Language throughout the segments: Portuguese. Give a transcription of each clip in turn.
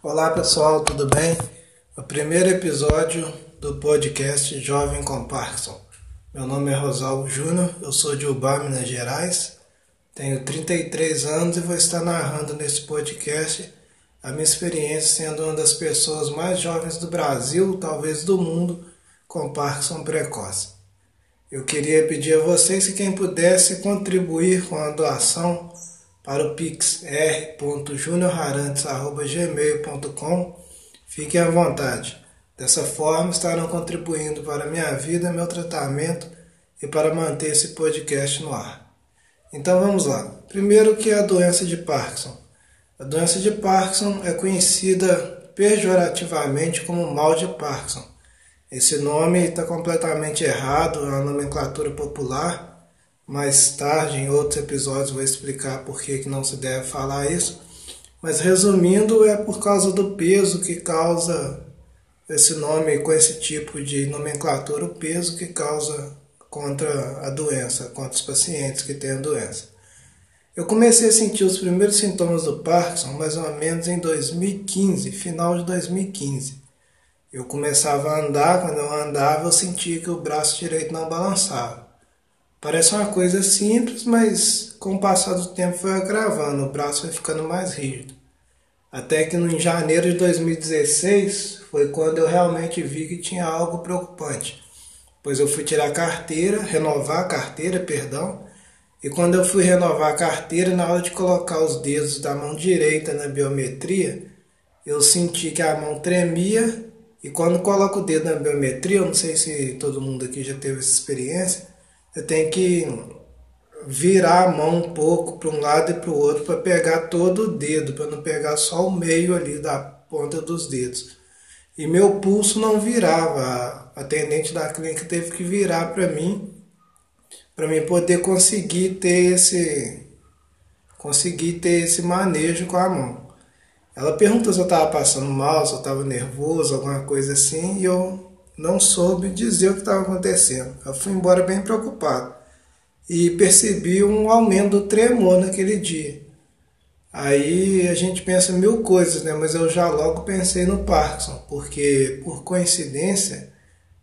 Olá pessoal, tudo bem? O primeiro episódio do podcast Jovem com Parkinson. Meu nome é Rosalvo Júnior, eu sou de Ubá, Minas Gerais, tenho 33 anos e vou estar narrando nesse podcast a minha experiência sendo uma das pessoas mais jovens do Brasil, talvez do mundo, com Parkinson precoce. Eu queria pedir a vocês que quem pudesse contribuir com a doação para o pix r.juniorharantes.gmail.com fiquem à vontade. Dessa forma estarão contribuindo para minha vida, meu tratamento e para manter esse podcast no ar. Então vamos lá. Primeiro que é a doença de Parkinson. A doença de Parkinson é conhecida pejorativamente como mal de Parkinson. Esse nome está completamente errado, é uma nomenclatura popular mais tarde, em outros episódios, vou explicar por que, não se deve falar isso. Mas resumindo, é por causa do peso que causa esse nome com esse tipo de nomenclatura, o peso que causa contra a doença, contra os pacientes que têm a doença. Eu comecei a sentir os primeiros sintomas do Parkinson mais ou menos em 2015, final de 2015. Eu começava a andar, quando eu andava eu sentia que o braço direito não balançava. Parece uma coisa simples, mas com o passar do tempo foi agravando, o braço foi ficando mais rígido. Até que em janeiro de 2016 foi quando eu realmente vi que tinha algo preocupante. Pois eu fui tirar a carteira, renovar a carteira, perdão, e quando eu fui renovar a carteira, na hora de colocar os dedos da mão direita na biometria, eu senti que a mão tremia, e quando coloco o dedo na biometria, eu não sei se todo mundo aqui já teve essa experiência, você tem que virar a mão um pouco para um lado e para o outro para pegar todo o dedo, para não pegar só o meio ali da ponta dos dedos. E meu pulso não virava. A atendente da clínica teve que virar para mim para mim poder conseguir ter esse conseguir ter esse manejo com a mão. Ela perguntou se eu estava passando mal, se eu estava nervoso, alguma coisa assim, e eu não soube dizer o que estava acontecendo. Eu fui embora bem preocupado e percebi um aumento do tremor naquele dia. Aí a gente pensa mil coisas, né? Mas eu já logo pensei no Parkinson, porque por coincidência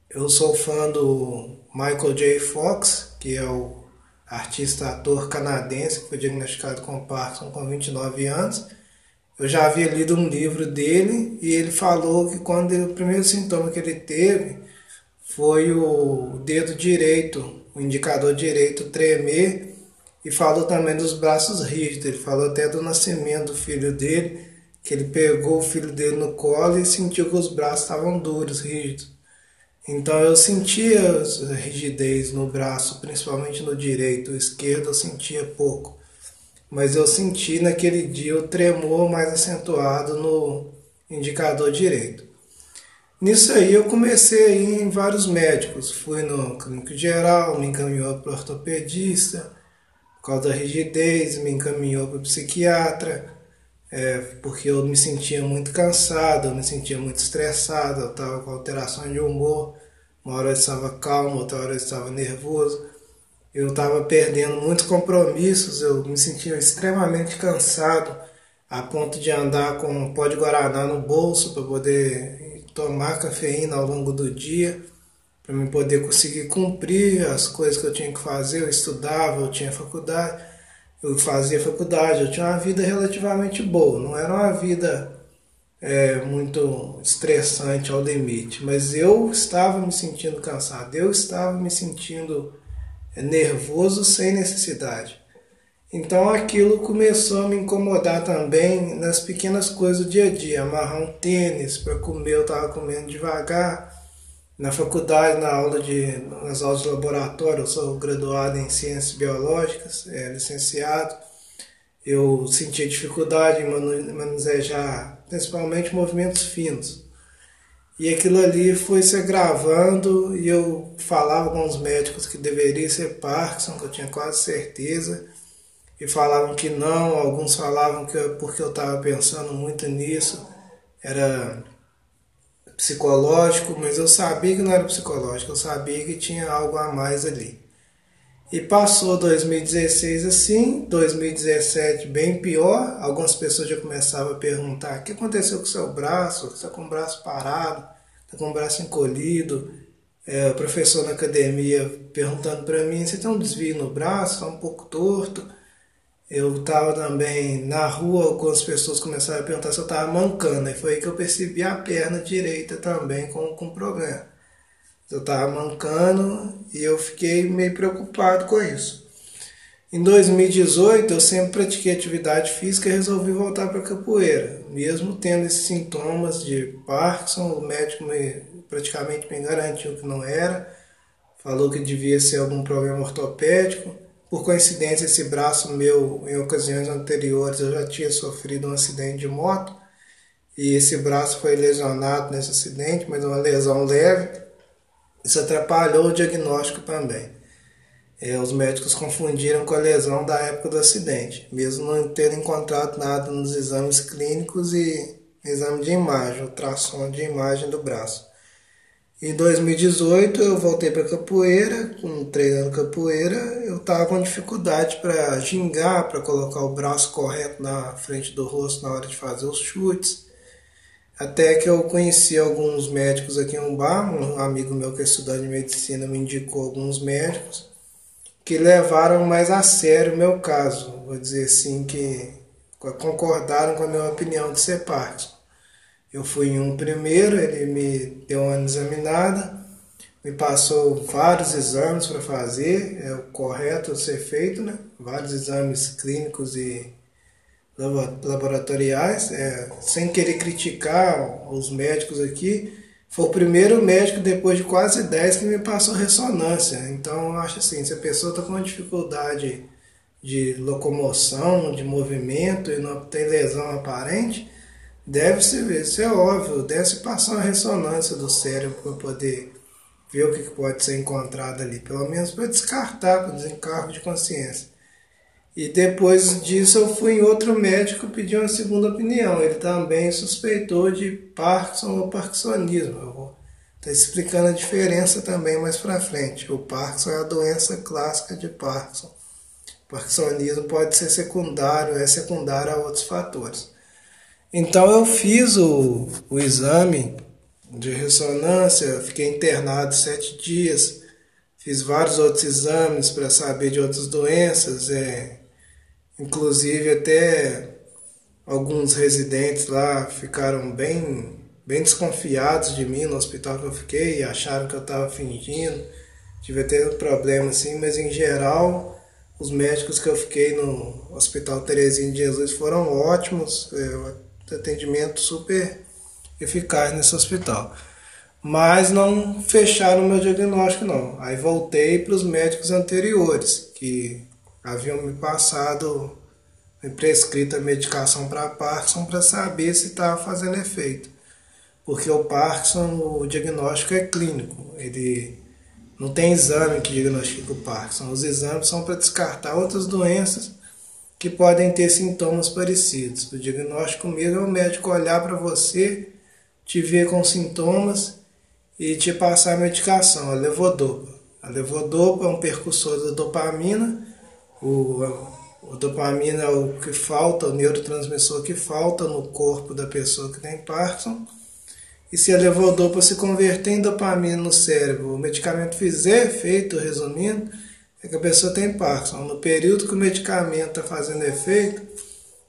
eu sou fã do Michael J. Fox, que é o artista ator canadense que foi diagnosticado com Parkinson com 29 anos eu já havia lido um livro dele e ele falou que quando o primeiro sintoma que ele teve foi o dedo direito, o indicador direito tremer e falou também dos braços rígidos. Ele falou até do nascimento do filho dele, que ele pegou o filho dele no colo e sentiu que os braços estavam duros, rígidos. Então eu sentia rigidez no braço, principalmente no direito, o esquerdo eu sentia pouco mas eu senti naquele dia o tremor mais acentuado no indicador direito. Nisso aí eu comecei a ir em vários médicos, fui no clínico geral, me encaminhou para o ortopedista, por causa da rigidez, me encaminhou para o psiquiatra, é, porque eu me sentia muito cansado, eu me sentia muito estressado, eu estava com alterações de humor, uma hora eu estava calmo, outra hora eu estava nervoso eu estava perdendo muitos compromissos, eu me sentia extremamente cansado, a ponto de andar com um pó de guaraná no bolso para poder tomar cafeína ao longo do dia, para me poder conseguir cumprir as coisas que eu tinha que fazer. Eu estudava, eu tinha faculdade, eu fazia faculdade, eu tinha uma vida relativamente boa, não era uma vida é, muito estressante ao limite, mas eu estava me sentindo cansado, eu estava me sentindo nervoso sem necessidade. Então aquilo começou a me incomodar também nas pequenas coisas do dia a dia. Amarrar um tênis para comer, eu estava comendo devagar. Na faculdade, na aula de, nas aulas de laboratório, eu sou graduado em ciências biológicas, é, licenciado. Eu sentia dificuldade em manusejar principalmente movimentos finos. E aquilo ali foi se agravando e eu falava com os médicos que deveria ser Parkinson, que eu tinha quase certeza, e falavam que não, alguns falavam que porque eu estava pensando muito nisso, era psicológico, mas eu sabia que não era psicológico, eu sabia que tinha algo a mais ali. E passou 2016 assim, 2017 bem pior. Algumas pessoas já começavam a perguntar: o que aconteceu com o seu braço? Você está com o braço parado, está com o braço encolhido. É, o professor na academia perguntando para mim: você tem um desvio no braço, está um pouco torto. Eu estava também na rua, algumas pessoas começaram a perguntar se eu estava mancando. E foi aí que eu percebi a perna direita também com, com problema. Eu estava mancando e eu fiquei meio preocupado com isso. Em 2018, eu sempre pratiquei atividade física e resolvi voltar para a capoeira. Mesmo tendo esses sintomas de Parkinson, o médico me, praticamente me garantiu que não era, falou que devia ser algum problema ortopédico. Por coincidência, esse braço meu, em ocasiões anteriores, eu já tinha sofrido um acidente de moto e esse braço foi lesionado nesse acidente, mas uma lesão leve. Isso atrapalhou o diagnóstico também. É, os médicos confundiram com a lesão da época do acidente, mesmo não tendo encontrado nada nos exames clínicos e exame de imagem, ultrassom de imagem do braço. Em 2018 eu voltei para capoeira, com treinando capoeira, eu estava com dificuldade para gingar, para colocar o braço correto na frente do rosto na hora de fazer os chutes. Até que eu conheci alguns médicos aqui em Umbá, um amigo meu que é estudante de medicina me indicou alguns médicos que levaram mais a sério o meu caso, vou dizer assim, que concordaram com a minha opinião de ser Parkinson. Eu fui em um primeiro, ele me deu uma examinada, me passou vários exames para fazer, é o correto ser feito, né? Vários exames clínicos e laboratoriais, é, sem querer criticar os médicos aqui, foi o primeiro médico depois de quase 10 que me passou ressonância. Então eu acho assim, se a pessoa está com uma dificuldade de locomoção, de movimento e não tem lesão aparente, deve se ver, isso é óbvio, deve se passar uma ressonância do cérebro para poder ver o que pode ser encontrado ali, pelo menos para descartar, para desencargo de consciência. E depois disso eu fui em outro médico pedir uma segunda opinião. Ele também suspeitou de Parkinson ou Parkinsonismo. Eu vou estar explicando a diferença também mais para frente. O Parkinson é a doença clássica de Parkinson. O Parkinsonismo pode ser secundário, é secundário a outros fatores. Então eu fiz o, o exame de ressonância, fiquei internado sete dias, fiz vários outros exames para saber de outras doenças, é, Inclusive até alguns residentes lá ficaram bem, bem desconfiados de mim no hospital que eu fiquei, acharam que eu estava fingindo. Tive até problema assim, mas em geral os médicos que eu fiquei no Hospital Terezinha de Jesus foram ótimos, é, atendimento super eficaz nesse hospital. Mas não fecharam o meu diagnóstico não. Aí voltei para os médicos anteriores, que haviam me passado, me prescrito a medicação para Parkinson para saber se estava fazendo efeito. Porque o Parkinson, o diagnóstico é clínico, ele não tem exame que diagnostica o Parkinson. Os exames são para descartar outras doenças que podem ter sintomas parecidos. O diagnóstico mesmo é o médico olhar para você, te ver com sintomas e te passar a medicação, a levodopa. A levodopa é um percussor da dopamina o, o dopamina é o que falta, o neurotransmissor que falta no corpo da pessoa que tem Parkinson. E se a levodopa se converter em dopamina no cérebro, o medicamento fizer efeito, resumindo, é que a pessoa tem Parkinson. No período que o medicamento está fazendo efeito,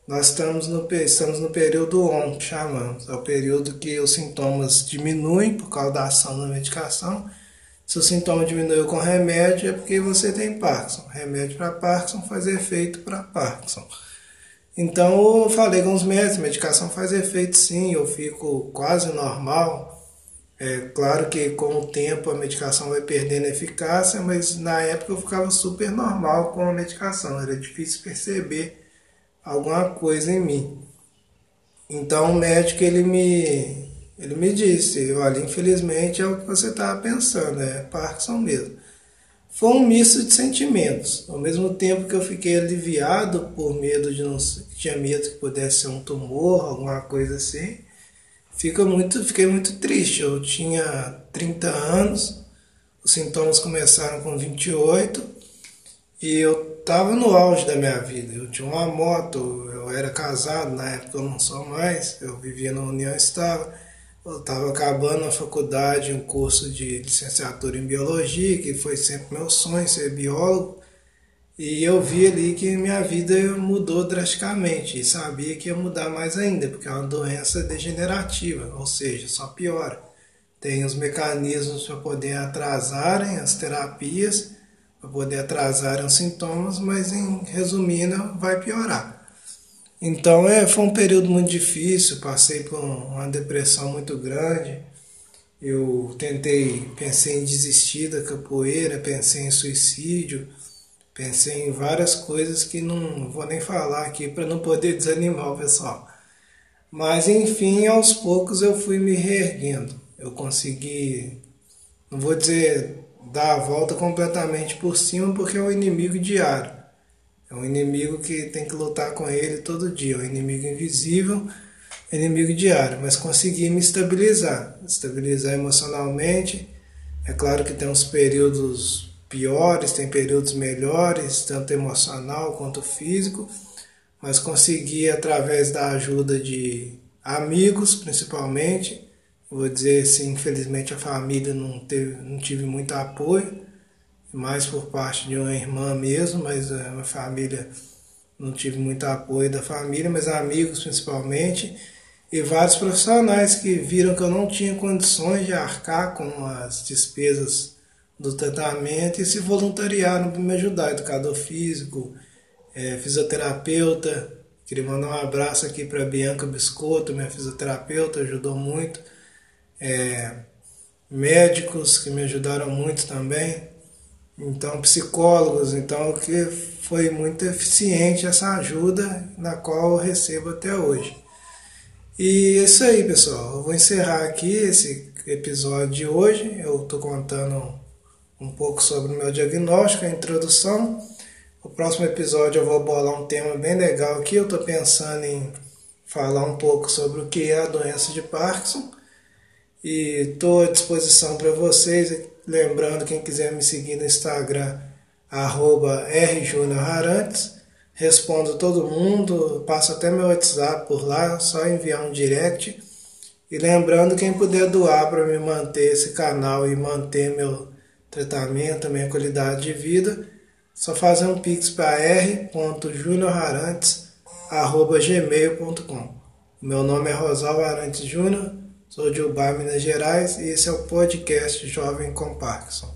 nós estamos no, estamos no período ON, que chamamos. É o período que os sintomas diminuem por causa da ação da medicação se o sintoma diminuiu com remédio, é porque você tem Parkinson. Remédio para Parkinson faz efeito para Parkinson. Então eu falei com os médicos, medicação faz efeito sim, eu fico quase normal. É claro que com o tempo a medicação vai perdendo eficácia, mas na época eu ficava super normal com a medicação, era difícil perceber alguma coisa em mim. Então o médico ele me ele me disse, olha, infelizmente é o que você estava pensando, é Parkinson mesmo. Foi um misto de sentimentos. Ao mesmo tempo que eu fiquei aliviado por medo de não tinha medo que pudesse ser um tumor, alguma coisa assim, fica muito, fiquei muito triste. Eu tinha 30 anos, os sintomas começaram com 28 E eu estava no auge da minha vida. Eu tinha uma moto, eu era casado, na época eu não sou mais, eu vivia na União Estável. Eu estava acabando a faculdade, um curso de licenciatura em biologia, que foi sempre meu sonho ser biólogo. E eu vi ali que minha vida mudou drasticamente e sabia que ia mudar mais ainda, porque é uma doença degenerativa, ou seja, só piora. Tem os mecanismos para poder atrasarem as terapias, para poder atrasarem os sintomas, mas em resumindo, vai piorar. Então é, foi um período muito difícil, passei por uma depressão muito grande. Eu tentei, pensei em desistir da capoeira, pensei em suicídio Pensei em várias coisas que não vou nem falar aqui para não poder desanimar o pessoal. Mas enfim, aos poucos eu fui me reerguendo. Eu consegui, não vou dizer dar a volta completamente por cima, porque é um inimigo diário. É um inimigo que tem que lutar com ele todo dia. É um inimigo invisível, inimigo diário. Mas consegui me estabilizar, estabilizar emocionalmente. É claro que tem uns períodos piores, tem períodos melhores, tanto emocional quanto físico, mas consegui através da ajuda de amigos, principalmente. Vou dizer assim, infelizmente a família não teve, não tive muito apoio, mais por parte de uma irmã mesmo, mas a minha família não tive muito apoio da família, mas amigos principalmente, e vários profissionais que viram que eu não tinha condições de arcar com as despesas do tratamento e se voluntariaram para me ajudar, educador físico, é, fisioterapeuta. Queria mandar um abraço aqui para Bianca Biscotto, minha fisioterapeuta, ajudou muito. É, médicos que me ajudaram muito também. Então, psicólogos, então que foi muito eficiente essa ajuda na qual eu recebo até hoje. E é isso aí, pessoal. Eu vou encerrar aqui esse episódio de hoje. Eu estou contando um pouco sobre o meu diagnóstico, a introdução. No próximo episódio eu vou bolar um tema bem legal aqui. Eu estou pensando em falar um pouco sobre o que é a doença de Parkinson. E estou à disposição para vocês. Lembrando, quem quiser me seguir no Instagram, arroba rjuniorharantes. Respondo todo mundo, passo até meu WhatsApp por lá, só enviar um direct. E lembrando, quem puder doar para me manter esse canal e manter meu tratamento, minha qualidade de vida, só fazer um pix para r.juniorharantes.gmail.com Meu nome é Rosal Arantes Júnior, sou de Ubá, Minas Gerais, e esse é o podcast Jovem com Parkinson.